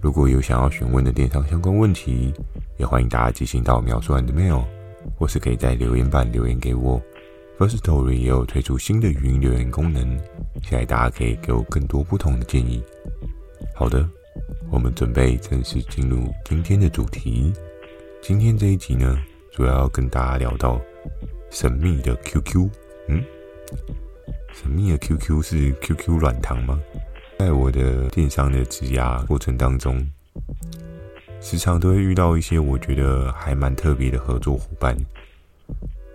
如果有想要询问的电商相关问题，也欢迎大家寄信到描述栏的 mail，或是可以在留言板留言给我。Firstory 也有推出新的语音留言功能，期待大家可以给我更多不同的建议。好的，我们准备正式进入今天的主题。今天这一集呢，主要要跟大家聊到神秘的 QQ。嗯，神秘的 QQ 是 QQ 软糖吗？在我的电商的职涯过程当中，时常都会遇到一些我觉得还蛮特别的合作伙伴。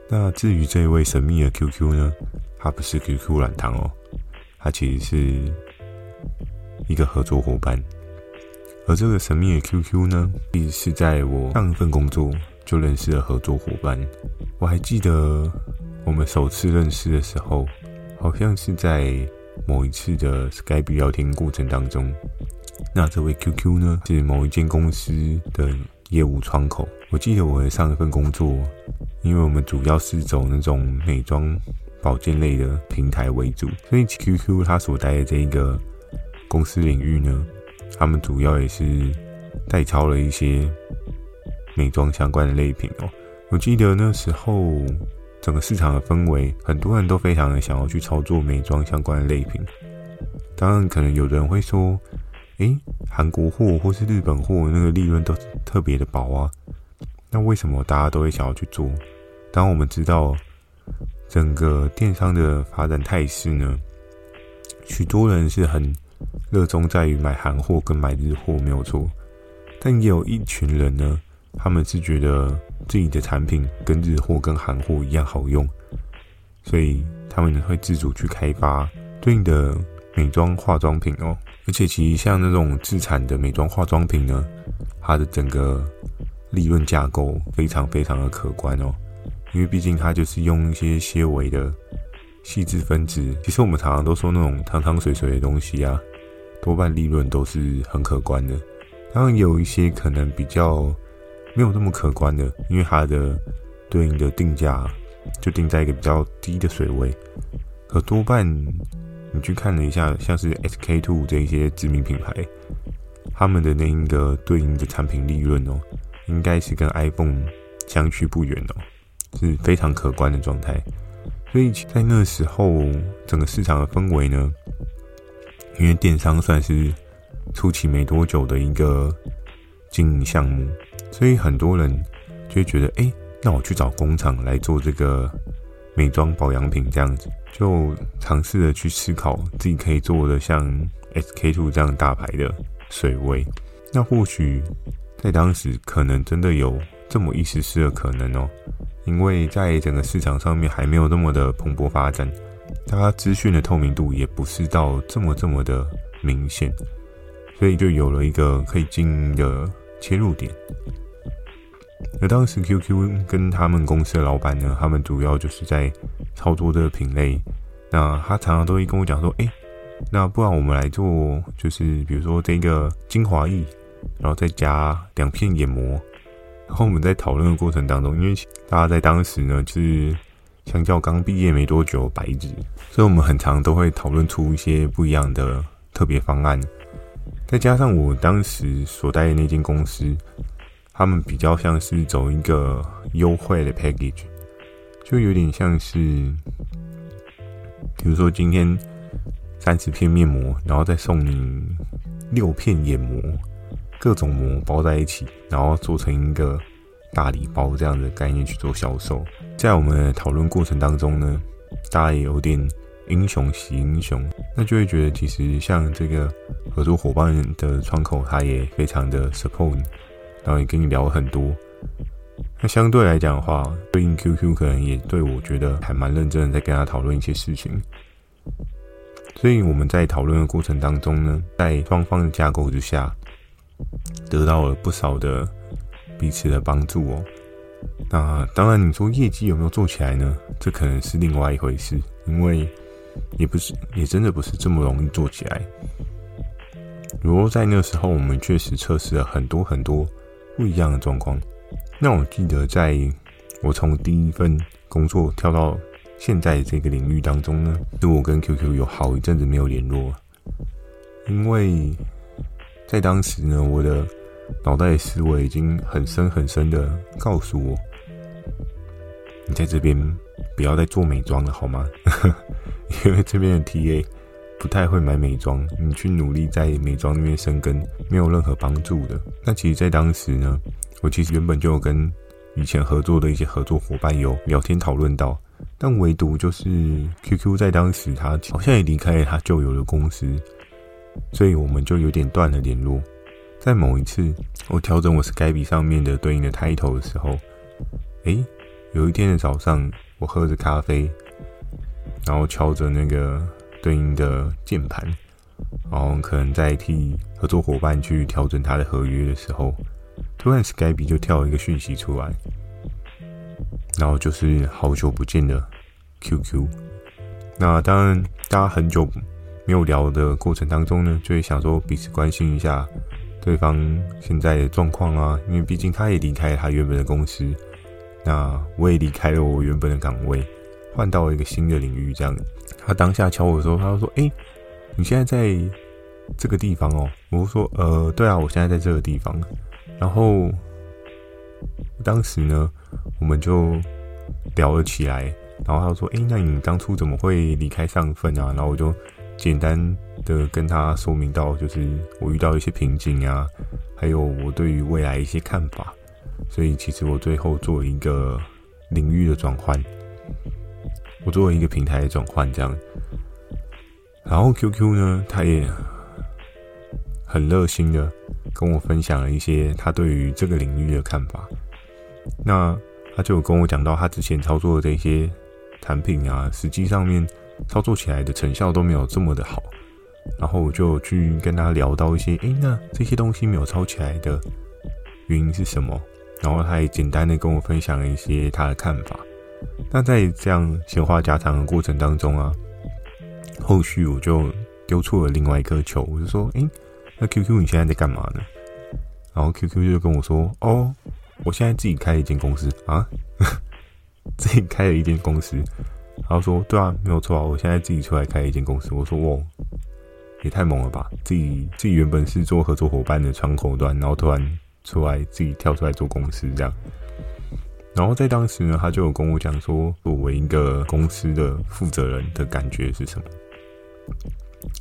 那至于这位神秘的 QQ 呢，他不是 QQ 软糖哦，他其实是一个合作伙伴。而这个神秘的 QQ 呢，其实是在我上一份工作就认识的合作伙伴。我还记得我们首次认识的时候，好像是在某一次的 Skype 聊天过程当中。那这位 QQ 呢，是某一间公司的业务窗口。我记得我的上一份工作，因为我们主要是走那种美妆保健类的平台为主，所以 QQ 它所待的这一个公司领域呢，他们主要也是代操了一些美妆相关的类品哦。我记得那时候整个市场的氛围，很多人都非常的想要去操作美妆相关的类品。当然，可能有的人会说。诶，韩国货或是日本货，那个利润都特别的薄啊。那为什么大家都会想要去做？当我们知道整个电商的发展态势呢，许多人是很热衷在于买韩货跟买日货，没有错。但也有一群人呢，他们是觉得自己的产品跟日货跟韩货一样好用，所以他们会自主去开发对应的美妆化妆品哦。而且，其实像那种自产的美妆化妆品呢，它的整个利润架构非常非常的可观哦。因为毕竟它就是用一些些微的细致分子。其实我们常常都说那种汤汤水水的东西啊，多半利润都是很可观的。当然，有一些可能比较没有那么可观的，因为它的对应的定价就定在一个比较低的水位，可多半。你去看了一下，像是 SK two 这一些知名品牌，他们的那一个对应的产品利润哦，应该是跟 iPhone 相去不远哦，是非常可观的状态。所以在那时候，整个市场的氛围呢，因为电商算是初期没多久的一个经营项目，所以很多人就觉得，哎，那我去找工厂来做这个。美妆保养品这样子，就尝试着去思考自己可以做的像 SK two 这样大牌的水位。那或许在当时可能真的有这么一丝丝的可能哦，因为在整个市场上面还没有那么的蓬勃发展，大家资讯的透明度也不是到这么这么的明显，所以就有了一个可以经营的切入点。而当时 QQ 跟他们公司的老板呢，他们主要就是在操作这个品类。那他常常都会跟我讲说：“哎，那不然我们来做，就是比如说这个精华液，然后再加两片眼膜。”然后我们在讨论的过程当中，因为大家在当时呢，就是相较刚毕业没多久白纸，所以我们很常都会讨论出一些不一样的特别方案。再加上我当时所待的那间公司。他们比较像是走一个优惠的 package，就有点像是，比如说今天三十片面膜，然后再送你六片眼膜，各种膜包在一起，然后做成一个大礼包这样的概念去做销售。在我们讨论过程当中呢，大家也有点英雄惜英雄，那就会觉得其实像这个合作伙伴的窗口，他也非常的 support。然后也跟你聊很多，那相对来讲的话，对应 QQ 可能也对我觉得还蛮认真的，在跟他讨论一些事情。所以我们在讨论的过程当中呢，在双方的架构之下，得到了不少的彼此的帮助哦。那当然，你说业绩有没有做起来呢？这可能是另外一回事，因为也不是，也真的不是这么容易做起来。如果在那个时候，我们确实测试了很多很多不一样的状况。那我记得，在我从第一份工作跳到现在这个领域当中呢，是我跟 QQ 有好一阵子没有联络，因为在当时呢，我的脑袋思维已经很深很深的告诉我。你在这边不要再做美妆了，好吗？因为这边的 TA 不太会买美妆，你去努力在美妆那边生根，没有任何帮助的。那其实，在当时呢，我其实原本就有跟以前合作的一些合作伙伴有聊天讨论到，但唯独就是 QQ 在当时他好像也离开了他旧有的公司，所以我们就有点断了联络。在某一次我调整我 Skype 上面的对应的 title 的时候，诶。有一天的早上，我喝着咖啡，然后敲着那个对应的键盘，然后可能在替合作伙伴去调整他的合约的时候，突然 Skype 就跳了一个讯息出来，然后就是好久不见的 QQ。那当然，大家很久没有聊的过程当中呢，就会想说彼此关心一下对方现在的状况啊，因为毕竟他也离开了他原本的公司。那我也离开了我原本的岗位，换到一个新的领域。这样，他当下敲我的时候，他就说：“哎，你现在在这个地方哦？”我说：“呃，对啊，我现在在这个地方。”然后当时呢，我们就聊了起来。然后他说：“哎，那你当初怎么会离开上份啊？”然后我就简单的跟他说明到，就是我遇到一些瓶颈啊，还有我对于未来一些看法。所以，其实我最后做一个领域的转换，我作为一个平台的转换，这样。然后 QQ 呢，他也很热心的跟我分享了一些他对于这个领域的看法。那他就跟我讲到，他之前操作的这些产品啊，实际上面操作起来的成效都没有这么的好。然后我就去跟他聊到一些，诶，那这些东西没有抄起来的原因是什么？然后他也简单的跟我分享了一些他的看法。那在这样闲话家常的过程当中啊，后续我就丢出了另外一颗球，我就说：“诶，那 QQ 你现在在干嘛呢？”然后 QQ 就跟我说：“哦，我现在自己开了一间公司啊，自己开了一间公司。”然后说：“对啊，没有错啊，我现在自己出来开一间公司。”我说：“哇，也太猛了吧！自己自己原本是做合作伙伴的窗口端，然后突然……”出来自己跳出来做公司这样，然后在当时呢，他就有跟我讲说，作为一个公司的负责人的感觉是什么？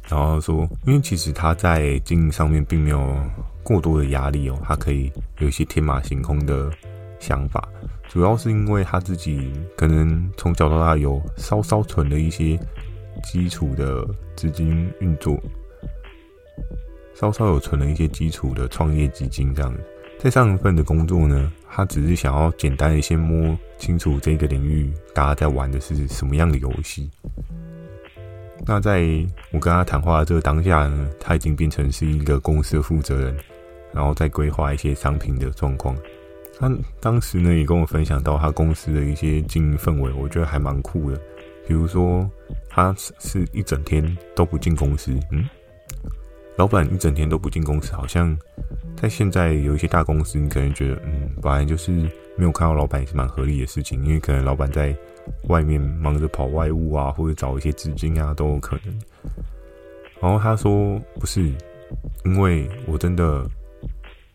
然后说，因为其实他在经营上面并没有过多的压力哦，他可以有一些天马行空的想法，主要是因为他自己可能从小到大有稍稍存了一些基础的资金运作。稍稍有存了一些基础的创业基金，这样，在上一份的工作呢，他只是想要简单的先摸清楚这个领域，大家在玩的是什么样的游戏。那在我跟他谈话的这个当下呢，他已经变成是一个公司的负责人，然后再规划一些商品的状况。他当时呢也跟我分享到他公司的一些经营氛围，我觉得还蛮酷的。比如说，他是一整天都不进公司，嗯。老板一整天都不进公司，好像在现在有一些大公司，你可能觉得，嗯，本来就是没有看到老板也是蛮合理的事情，因为可能老板在外面忙着跑外务啊，或者找一些资金啊，都有可能。然后他说，不是，因为我真的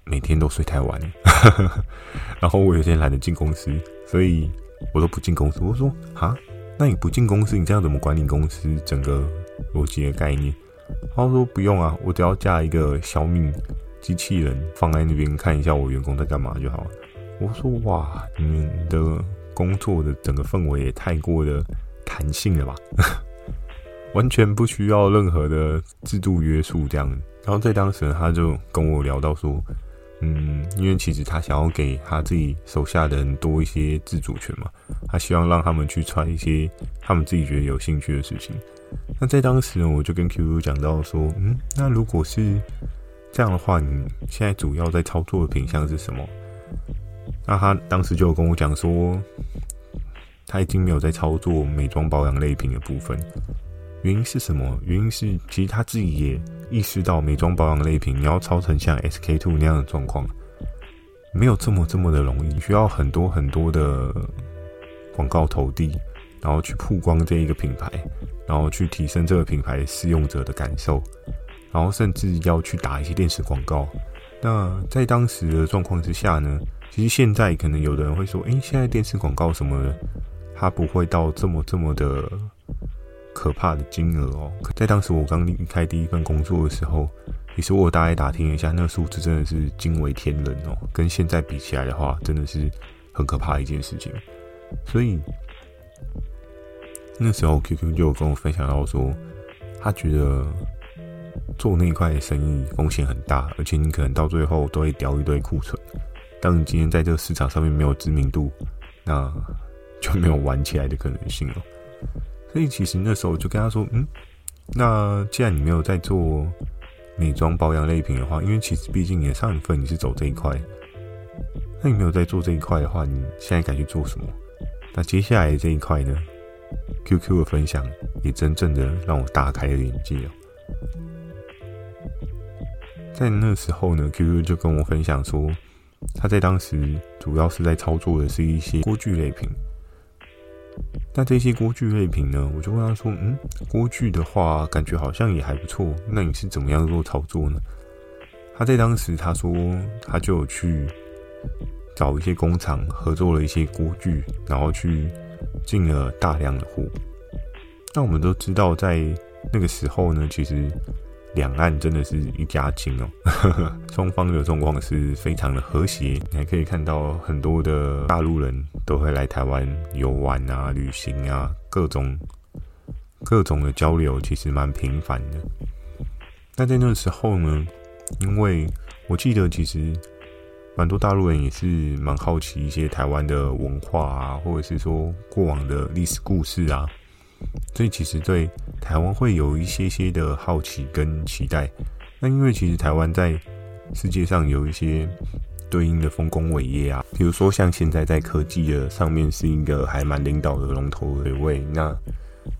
每天都睡太晚，然后我有点懒得进公司，所以我都不进公司。我说，哈，那你不进公司，你这样怎么管理公司整个逻辑的概念？他说不用啊，我只要架一个小米机器人放在那边看一下我员工在干嘛就好了。我说哇，你们的工作的整个氛围也太过的弹性了吧，完全不需要任何的制度约束这样。然后在当时他就跟我聊到说，嗯，因为其实他想要给他自己手下的人多一些自主权嘛，他希望让他们去穿一些他们自己觉得有兴趣的事情。那在当时呢，我就跟 QQ 讲到说，嗯，那如果是这样的话，你现在主要在操作的品项是什么？那他当时就跟我讲说，他已经没有在操作美妆保养类品的部分。原因是什么？原因是其实他自己也意识到，美妆保养类品你要操成像 SK two 那样的状况，没有这么这么的容易，需要很多很多的广告投递，然后去曝光这一个品牌，然后去提升这个品牌使用者的感受，然后甚至要去打一些电视广告。那在当时的状况之下呢？其实现在可能有的人会说：“诶，现在电视广告什么的，它不会到这么这么的可怕的金额哦。”在当时我刚离开第一份工作的时候，其实我大概打听一下，那个数字真的是惊为天人哦。跟现在比起来的话，真的是很可怕的一件事情。所以那时候 QQ 就跟我分享到说，他觉得做那一块生意风险很大，而且你可能到最后都会掉一堆库存。当你今天在这个市场上面没有知名度，那就没有玩起来的可能性了。所以其实那时候就跟他说：“嗯，那既然你没有在做美妆保养类品的话，因为其实毕竟你的上一份你是走这一块，那你没有在做这一块的话，你现在该去做什么？那接下来这一块呢？QQ 的分享也真正的让我大开了眼界哦。在那时候呢，QQ 就跟我分享说。”他在当时主要是在操作的是一些锅具类品，那这些锅具类品呢，我就问他说：“嗯，锅具的话，感觉好像也还不错。那你是怎么样做操作呢？”他在当时他说，他就有去找一些工厂合作了一些锅具，然后去进了大量的货。那我们都知道，在那个时候呢，其实。两岸真的是一家亲哦，双方的状况是非常的和谐。你还可以看到很多的大陆人都会来台湾游玩啊、旅行啊，各种各种的交流，其实蛮频繁的。那在那时候呢，因为我记得其实蛮多大陆人也是蛮好奇一些台湾的文化啊，或者是说过往的历史故事啊。所以其实对台湾会有一些些的好奇跟期待。那因为其实台湾在世界上有一些对应的丰功伟业啊，比如说像现在在科技的上面是一个还蛮领导的龙头的位。那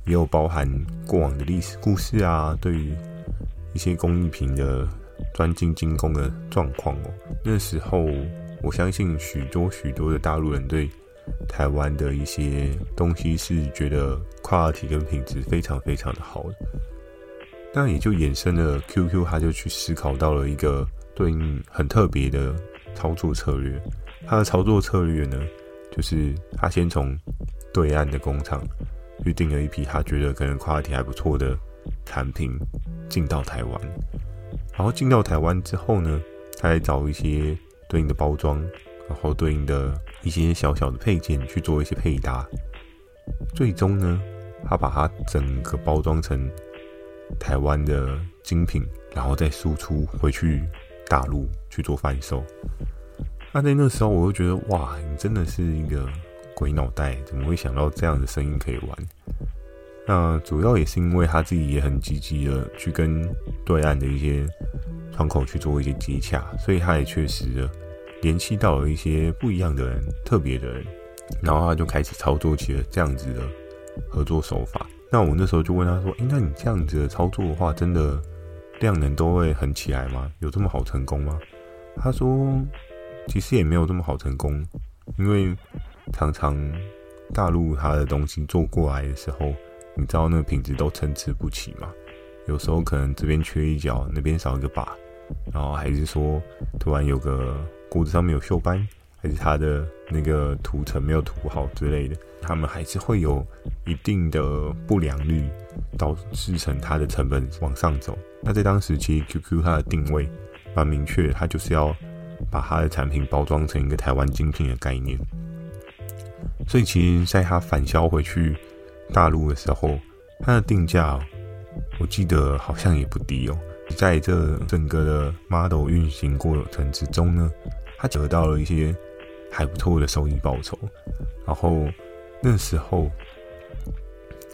也有包含过往的历史故事啊，对于一些工艺品的专精精工的状况哦。那时候我相信许多许多的大陆人对。台湾的一些东西是觉得 quality 跟品质非常非常的好的，那也就衍生了 QQ，他就去思考到了一个对应很特别的操作策略。他的操作策略呢，就是他先从对岸的工厂预订了一批他觉得可能 quality 还不错的产品进到台湾，然后进到台湾之后呢，他再找一些对应的包装。然后对应的一些小小的配件去做一些配搭，最终呢，他把它整个包装成台湾的精品，然后再输出回去大陆去做贩售。那在那时候，我就觉得哇，你真的是一个鬼脑袋，怎么会想到这样的生意可以玩？那主要也是因为他自己也很积极的去跟对岸的一些窗口去做一些接洽，所以他也确实的。联系到了一些不一样的人，特别的人，然后他就开始操作起了这样子的合作手法。那我那时候就问他说：“诶，那你这样子的操作的话，真的量能都会很起来吗？有这么好成功吗？”他说：“其实也没有这么好成功，因为常常大陆他的东西做过来的时候，你知道那个品质都参差不齐嘛。有时候可能这边缺一角，那边少一个把，然后还是说突然有个。”锅子上面有锈斑，还是它的那个涂层没有涂好之类的，他们还是会有一定的不良率，导致成它的成本往上走。那在当时，其实 QQ 它的定位蛮明确，它就是要把它的产品包装成一个台湾精品的概念。所以，其实在它返销回去大陆的时候，它的定价我记得好像也不低哦。在这整个的 model 运行过程之中呢，他得到了一些还不错的收益报酬。然后那时候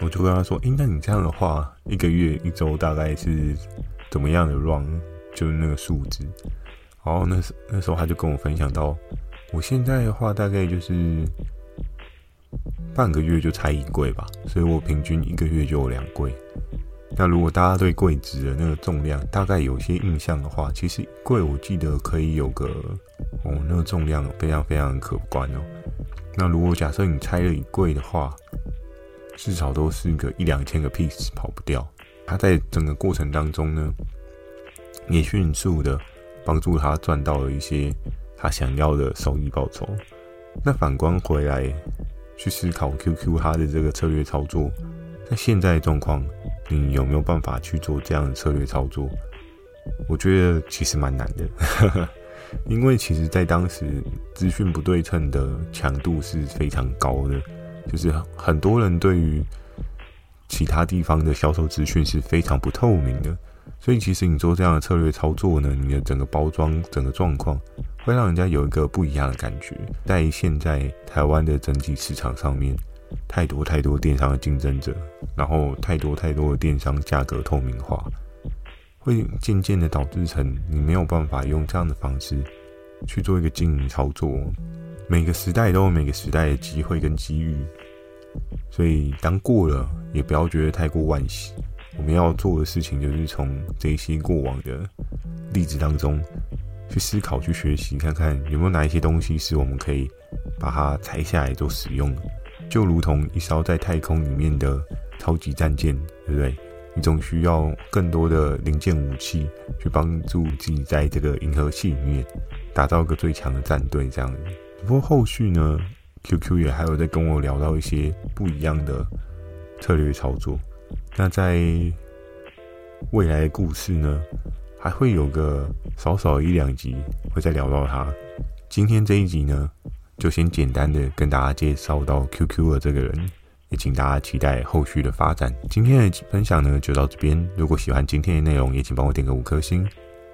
我就跟他说：“诶，那你这样的话，一个月一周大概是怎么样的 run？就是那个数字。”然后那时那时候他就跟我分享到，我现在的话大概就是半个月就拆一柜吧，所以我平均一个月就有两柜。那如果大家对柜子的那个重量大概有些印象的话，其实柜我记得可以有个哦，那个重量非常非常可观哦。那如果假设你拆了一柜的话，至少都是个一两千个 piece 跑不掉。他在整个过程当中呢，也迅速的帮助他赚到了一些他想要的收益报酬。那反观回来去思考 QQ 它的这个策略操作，在现在的状况。你有没有办法去做这样的策略操作？我觉得其实蛮难的，因为其实在当时资讯不对称的强度是非常高的，就是很多人对于其他地方的销售资讯是非常不透明的，所以其实你做这样的策略操作呢，你的整个包装、整个状况会让人家有一个不一样的感觉。在现在台湾的整体市场上面。太多太多电商的竞争者，然后太多太多的电商价格透明化，会渐渐的导致成你没有办法用这样的方式去做一个经营操作。每个时代都有每个时代的机会跟机遇，所以当过了也不要觉得太过惋惜。我们要做的事情就是从这些过往的例子当中去思考、去学习，看看有没有哪一些东西是我们可以把它拆下来做使用的。就如同一艘在太空里面的超级战舰，对不对？你总需要更多的零件武器去帮助自己在这个银河系里面打造一个最强的战队，这样子。不过后续呢，QQ 也还有在跟我聊到一些不一样的策略操作。那在未来的故事呢，还会有个少少一两集会再聊到他。今天这一集呢，就先简单的跟大家介绍到 QQ 的这个人，也请大家期待后续的发展。今天的分享呢就到这边，如果喜欢今天的内容，也请帮我点个五颗星。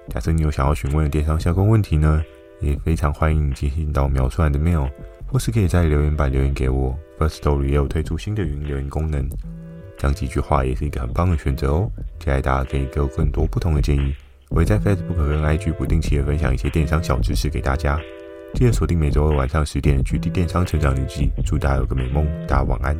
假设你有想要询问的电商相关问题呢，也非常欢迎你进行到描述栏的 mail，或是可以在留言板留言给我。Firstory 也有推出新的语音留言功能，讲几句话也是一个很棒的选择哦。期待大家可以给我更多不同的建议。我会在 Facebook 跟 IG 不定期的分享一些电商小知识给大家。记得锁定每周二晚上十点的《GD 电商成长日记》，祝大家有个美梦，大家晚安。